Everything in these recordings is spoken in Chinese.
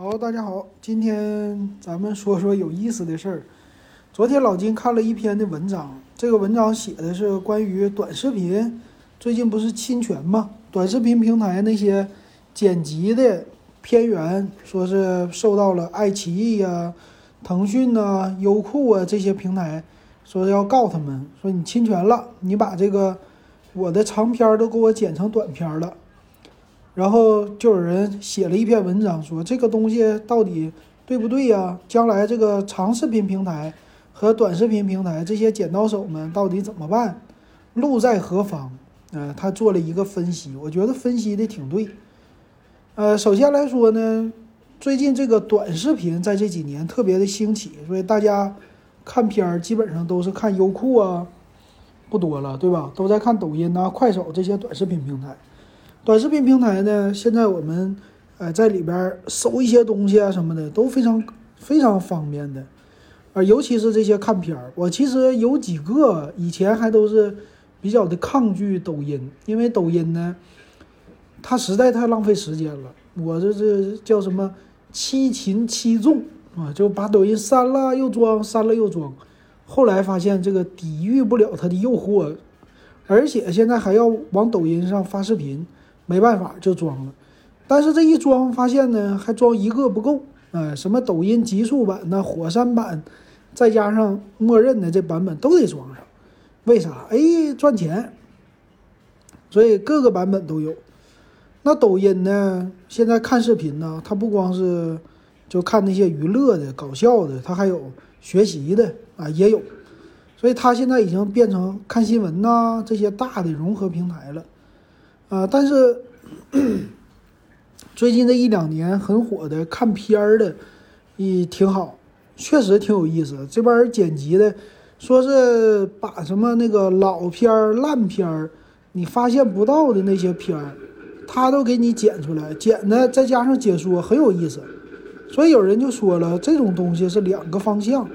好，大家好，今天咱们说说有意思的事儿。昨天老金看了一篇的文章，这个文章写的是关于短视频，最近不是侵权吗？短视频平台那些剪辑的片源，说是受到了爱奇艺呀、腾讯呐、优酷啊这些平台，说要告他们，说你侵权了，你把这个我的长片儿都给我剪成短片儿了。然后就有人写了一篇文章，说这个东西到底对不对呀？将来这个长视频平台和短视频平台这些剪刀手们到底怎么办？路在何方？呃，他做了一个分析，我觉得分析的挺对。呃，首先来说呢，最近这个短视频在这几年特别的兴起，所以大家看片儿基本上都是看优酷啊，不多了，对吧？都在看抖音呐、快手这些短视频平台。短视频平台呢，现在我们呃在里边搜一些东西啊什么的都非常非常方便的，啊，尤其是这些看片儿，我其实有几个以前还都是比较的抗拒抖音，因为抖音呢，它实在太浪费时间了。我这这叫什么七擒七纵啊，就把抖音删了又装，删了又装。后来发现这个抵御不了它的诱惑，而且现在还要往抖音上发视频。没办法就装了，但是这一装发现呢，还装一个不够，哎，什么抖音极速版呐、火山版，再加上默认的这版本都得装上，为啥？哎，赚钱，所以各个版本都有。那抖音呢？现在看视频呢，它不光是就看那些娱乐的、搞笑的，它还有学习的啊，也有，所以它现在已经变成看新闻呐这些大的融合平台了。啊，但是最近这一两年很火的看片儿的，也挺好，确实挺有意思。这边人剪辑的，说是把什么那个老片儿、烂片儿，你发现不到的那些片儿，他都给你剪出来，剪的再加上解说，很有意思。所以有人就说了，这种东西是两个方向，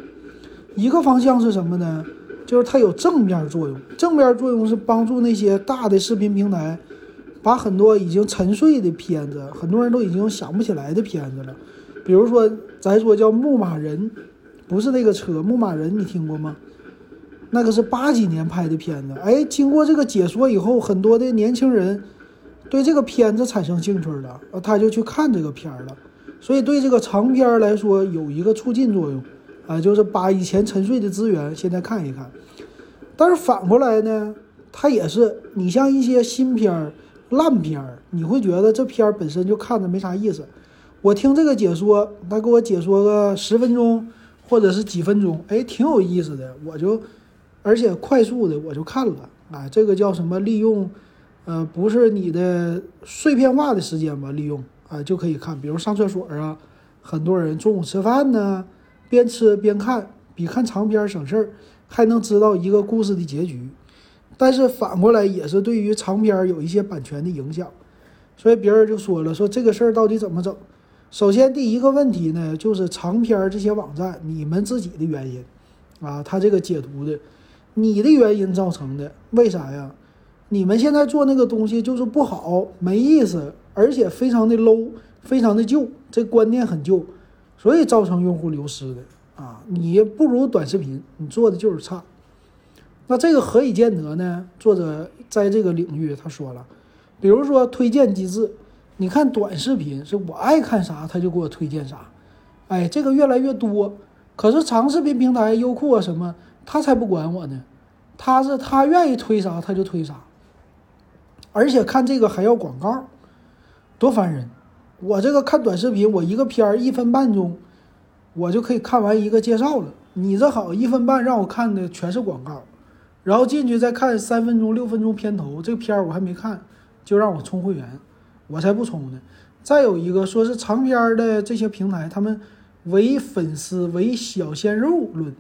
一个方向是什么呢？就是它有正面作用，正面作用是帮助那些大的视频平台。把很多已经沉睡的片子，很多人都已经想不起来的片子了，比如说咱说叫《牧马人》，不是那个车，《牧马人》你听过吗？那个是八几年拍的片子，哎，经过这个解说以后，很多的年轻人对这个片子产生兴趣了，他就去看这个片儿了，所以对这个长片来说有一个促进作用，啊，就是把以前沉睡的资源现在看一看。但是反过来呢，它也是你像一些新片儿。烂片儿，你会觉得这片儿本身就看着没啥意思。我听这个解说，他给我解说个十分钟或者是几分钟，哎，挺有意思的，我就而且快速的我就看了。啊，这个叫什么？利用呃，不是你的碎片化的时间吧？利用啊就可以看，比如上厕所啊，很多人中午吃饭呢，边吃边看，比看长片省事儿，还能知道一个故事的结局。但是反过来也是对于长篇有一些版权的影响，所以别人就说了，说这个事儿到底怎么整？首先第一个问题呢，就是长篇这些网站你们自己的原因，啊，他这个解读的，你的原因造成的，为啥呀？你们现在做那个东西就是不好，没意思，而且非常的 low，非常的旧，这观念很旧，所以造成用户流失的啊！你不如短视频，你做的就是差。那这个何以见得呢？作者在这个领域他说了，比如说推荐机制，你看短视频是我爱看啥他就给我推荐啥，哎，这个越来越多。可是长视频平台优酷啊什么，他才不管我呢，他是他愿意推啥他就推啥，而且看这个还要广告，多烦人！我这个看短视频，我一个片儿一分半钟，我就可以看完一个介绍了。你这好一分半让我看的全是广告。然后进去再看三分钟、六分钟片头，这个片儿我还没看，就让我充会员，我才不充呢。再有一个说是长片的这些平台，他们唯粉丝唯小鲜肉论，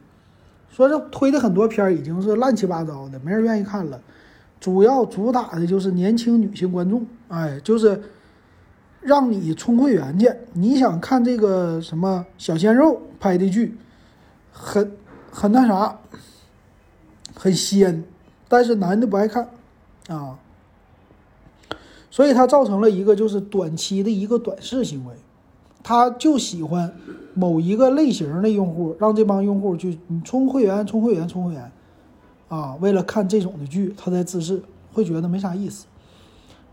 说这推的很多片儿已经是乱七八糟的，没人愿意看了。主要主打的就是年轻女性观众，哎，就是让你充会员去。你想看这个什么小鲜肉拍的剧，很很那啥。很鲜，但是男的不爱看，啊，所以它造成了一个就是短期的一个短视行为，他就喜欢某一个类型的用户，让这帮用户去充会员、充会员、充会员，啊，为了看这种的剧，他在自制，会觉得没啥意思，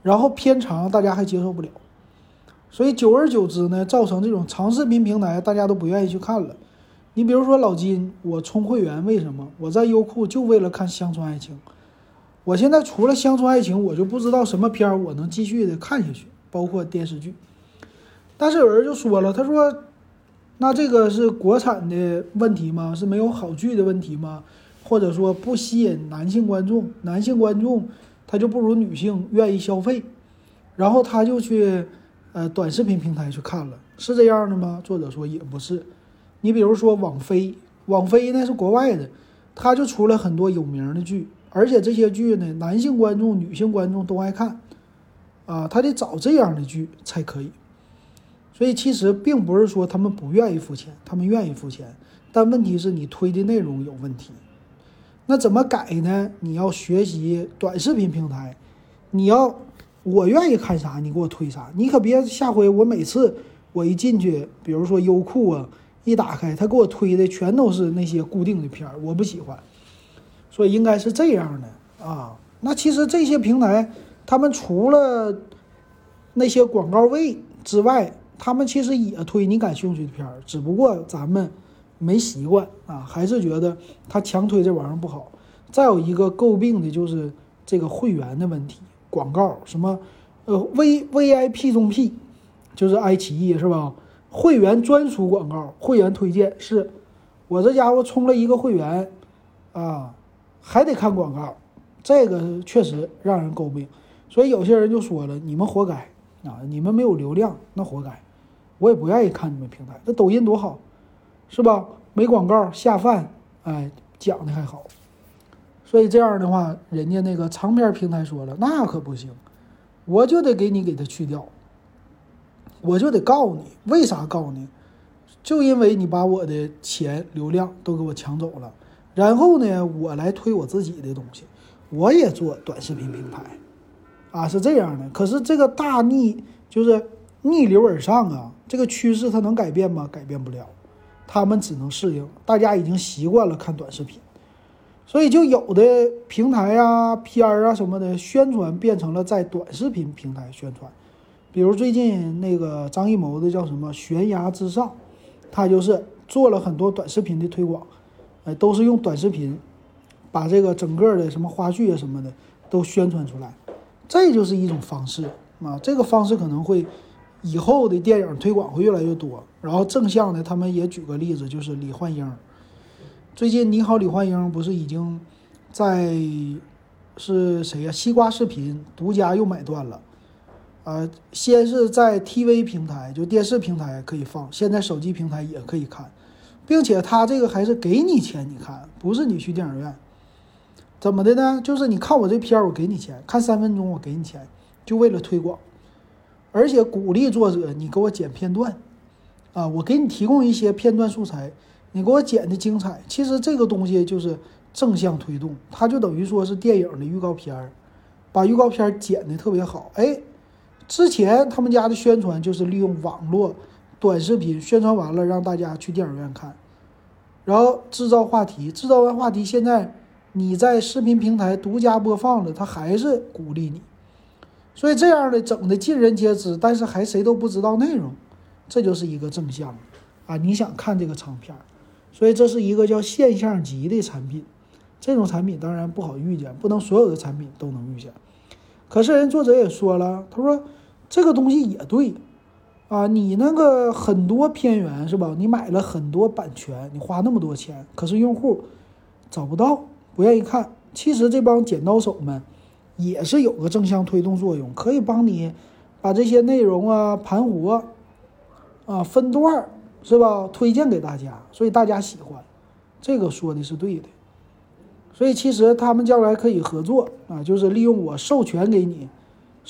然后偏长大家还接受不了，所以久而久之呢，造成这种长视频平台大家都不愿意去看了。你比如说老金，我充会员为什么？我在优酷就为了看乡村爱情。我现在除了乡村爱情，我就不知道什么片儿我能继续的看下去，包括电视剧。但是有人就说了，他说：“那这个是国产的问题吗？是没有好剧的问题吗？或者说不吸引男性观众？男性观众他就不如女性愿意消费，然后他就去呃短视频平台去看了，是这样的吗？”作者说也不是。你比如说网飞，网飞呢是国外的，他就出了很多有名的剧。而且这些剧呢，男性观众、女性观众都爱看，啊，他得找这样的剧才可以。所以其实并不是说他们不愿意付钱，他们愿意付钱，但问题是你推的内容有问题。那怎么改呢？你要学习短视频平台，你要我愿意看啥，你给我推啥，你可别下回我每次我一进去，比如说优酷啊，一打开他给我推的全都是那些固定的片儿，我不喜欢。所以应该是这样的啊。那其实这些平台，他们除了那些广告位之外，他们其实也推你感兴趣的片儿，只不过咱们没习惯啊，还是觉得他强推这玩意儿不好。再有一个诟病的就是这个会员的问题，广告什么呃 V V I P 中 P，就是爱奇艺是吧？会员专属广告，会员推荐是，我这家伙充了一个会员啊。还得看广告，这个确实让人诟病，所以有些人就说了：“你们活该啊！你们没有流量，那活该。”我也不愿意看你们平台，那抖音多好，是吧？没广告下饭，哎，讲的还好。所以这样的话，人家那个长篇平台说了：“那可不行，我就得给你给它去掉，我就得告你。为啥告你？就因为你把我的钱流量都给我抢走了。”然后呢，我来推我自己的东西，我也做短视频平台，啊，是这样的。可是这个大逆就是逆流而上啊，这个趋势它能改变吗？改变不了，他们只能适应。大家已经习惯了看短视频，所以就有的平台啊、片儿啊什么的宣传变成了在短视频平台宣传。比如最近那个张艺谋的叫什么《悬崖之上》，他就是做了很多短视频的推广。哎，都是用短视频，把这个整个的什么花絮啊什么的都宣传出来，这就是一种方式啊。这个方式可能会以后的电影推广会越来越多。然后正向的，他们也举个例子，就是李焕英。最近你好，李焕英不是已经在是谁呀？西瓜视频独家又买断了呃。先是在 TV 平台，就电视平台可以放，现在手机平台也可以看。并且他这个还是给你钱，你看，不是你去电影院，怎么的呢？就是你看我这片儿，我给你钱，看三分钟我给你钱，就为了推广，而且鼓励作者你给我剪片段，啊，我给你提供一些片段素材，你给我剪的精彩。其实这个东西就是正向推动，它就等于说是电影的预告片儿，把预告片儿剪的特别好。哎，之前他们家的宣传就是利用网络。短视频宣传完了，让大家去电影院看，然后制造话题，制造完话题，现在你在视频平台独家播放了，他还是鼓励你，所以这样的整的尽人皆知，但是还谁都不知道内容，这就是一个正向啊！你想看这个长片，所以这是一个叫现象级的产品，这种产品当然不好遇见，不能所有的产品都能遇见。可是人作者也说了，他说这个东西也对。啊，你那个很多片源是吧？你买了很多版权，你花那么多钱，可是用户找不到，不愿意看。其实这帮剪刀手们也是有个正向推动作用，可以帮你把这些内容啊盘活啊分段是吧？推荐给大家，所以大家喜欢。这个说的是对的。所以其实他们将来可以合作啊，就是利用我授权给你，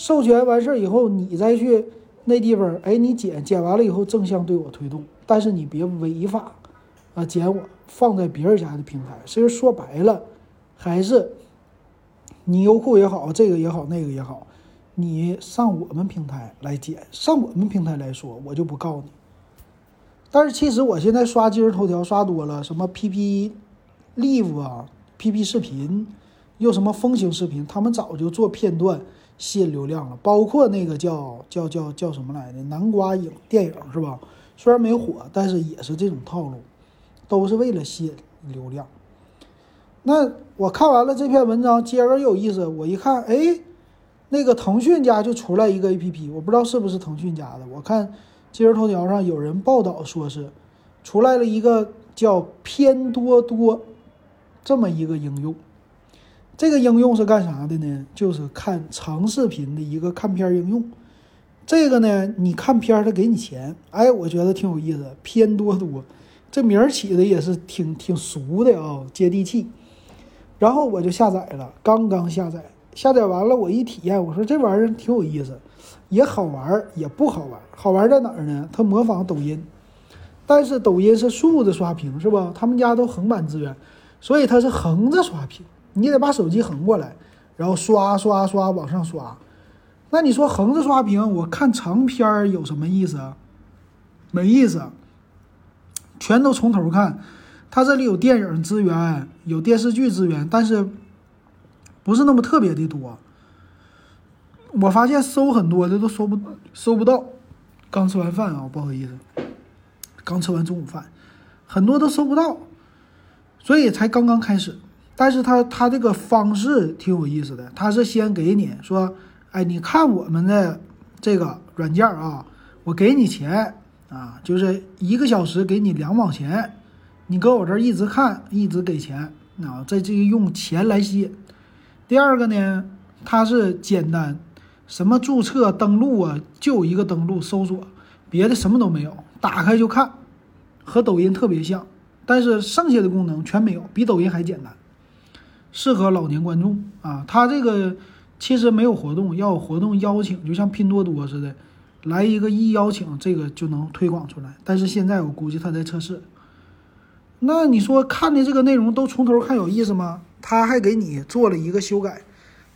授权完事儿以后，你再去。那地方，哎，你剪剪完了以后正向对我推动，但是你别违法啊，剪我放在别人家的平台。其实说白了，还是你优酷也好，这个也好，那个也好，你上我们平台来剪，上我们平台来说，我就不告你，但是其实我现在刷今日头条刷多了，什么 PP Live 啊、PP 视频，又什么风行视频，他们早就做片段吸引流量了。包括那个叫叫叫叫什么来着？南瓜影电影是吧？虽然没火，但是也是这种套路，都是为了吸引流量。那我看完了这篇文章，接着有意思。我一看，哎，那个腾讯家就出来一个 APP，我不知道是不是腾讯家的。我看今日头条上有人报道说是出来了一个叫偏多多这么一个应用。这个应用是干啥的呢？就是看长视频的一个看片应用。这个呢，你看片儿他给你钱，哎，我觉得挺有意思。偏多多，这名儿起的也是挺挺俗的啊，接地气。然后我就下载了，刚刚下载，下载完了我一体验，我说这玩意儿挺有意思，也好玩儿，也不好玩儿。好玩儿在哪儿呢？它模仿抖音，但是抖音是竖着刷屏，是吧？他们家都横版资源，所以它是横着刷屏，你得把手机横过来，然后刷刷刷往上刷。那你说横着刷屏，我看长片儿有什么意思啊？没意思，全都从头看。它这里有电影资源，有电视剧资源，但是不是那么特别的多。我发现搜很多的都搜不搜不到。刚吃完饭啊，不好意思，刚吃完中午饭，很多都搜不到，所以才刚刚开始。但是它它这个方式挺有意思的，它是先给你说，哎，你看我们的这个软件啊，我给你钱啊，就是一个小时给你两毛钱。你搁我这儿一直看，一直给钱。啊，在这用钱来吸引。第二个呢，它是简单，什么注册登录啊，就一个登录搜索，别的什么都没有，打开就看，和抖音特别像，但是剩下的功能全没有，比抖音还简单，适合老年观众啊。它这个其实没有活动，要有活动邀请，就像拼多多似的，来一个一邀请，这个就能推广出来。但是现在我估计它在测试。那你说看的这个内容都从头看有意思吗？他还给你做了一个修改，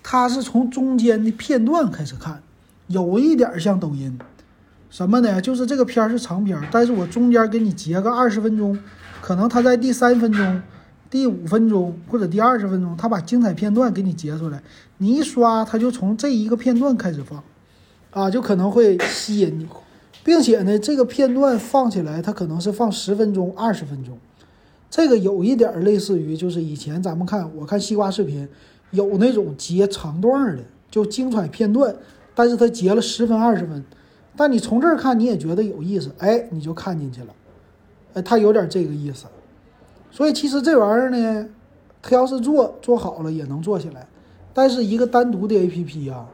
他是从中间的片段开始看，有一点像抖音，什么呢？就是这个片儿是长片，但是我中间给你截个二十分钟，可能他在第三分钟、第五分钟或者第二十分钟，他把精彩片段给你截出来，你一刷他就从这一个片段开始放，啊，就可能会吸引你，并且呢，这个片段放起来，它可能是放十分钟、二十分钟。这个有一点类似于，就是以前咱们看，我看西瓜视频，有那种截长段的，就精彩片段，但是它截了十分二十分，但你从这儿看你也觉得有意思，哎，你就看进去了，哎，它有点这个意思。所以其实这玩意儿呢，它要是做做好了也能做起来，但是一个单独的 APP 啊，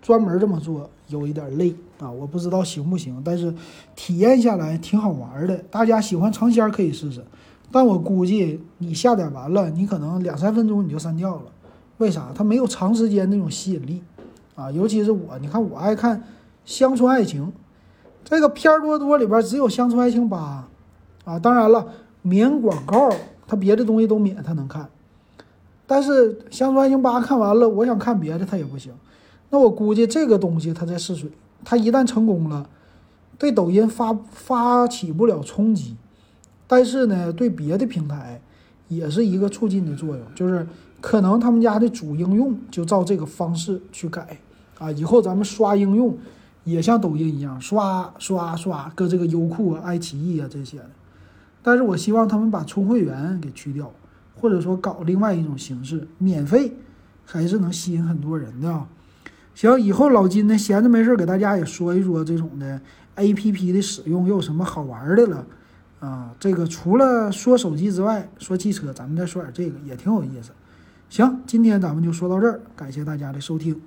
专门这么做有一点累啊，我不知道行不行，但是体验下来挺好玩的，大家喜欢尝鲜可以试试。但我估计你下载完了，你可能两三分钟你就删掉了，为啥？它没有长时间那种吸引力啊！尤其是我，你看我爱看《乡村爱情》，这个片儿多多里边只有《乡村爱情八》啊。当然了，免广告，它别的东西都免，它能看。但是《乡村爱情八》看完了，我想看别的它也不行。那我估计这个东西它在试水，它一旦成功了，对抖音发发起不了冲击。但是呢，对别的平台也是一个促进的作用，就是可能他们家的主应用就照这个方式去改啊。以后咱们刷应用也像抖音一样刷刷刷，搁这个优酷啊、爱奇艺啊这些的。但是我希望他们把充会员给去掉，或者说搞另外一种形式，免费还是能吸引很多人的。行，以后老金呢闲着没事给大家也说一说这种的 APP 的使用又有什么好玩的了。啊，这个除了说手机之外，说汽车，咱们再说点这个也挺有意思。行，今天咱们就说到这儿，感谢大家的收听。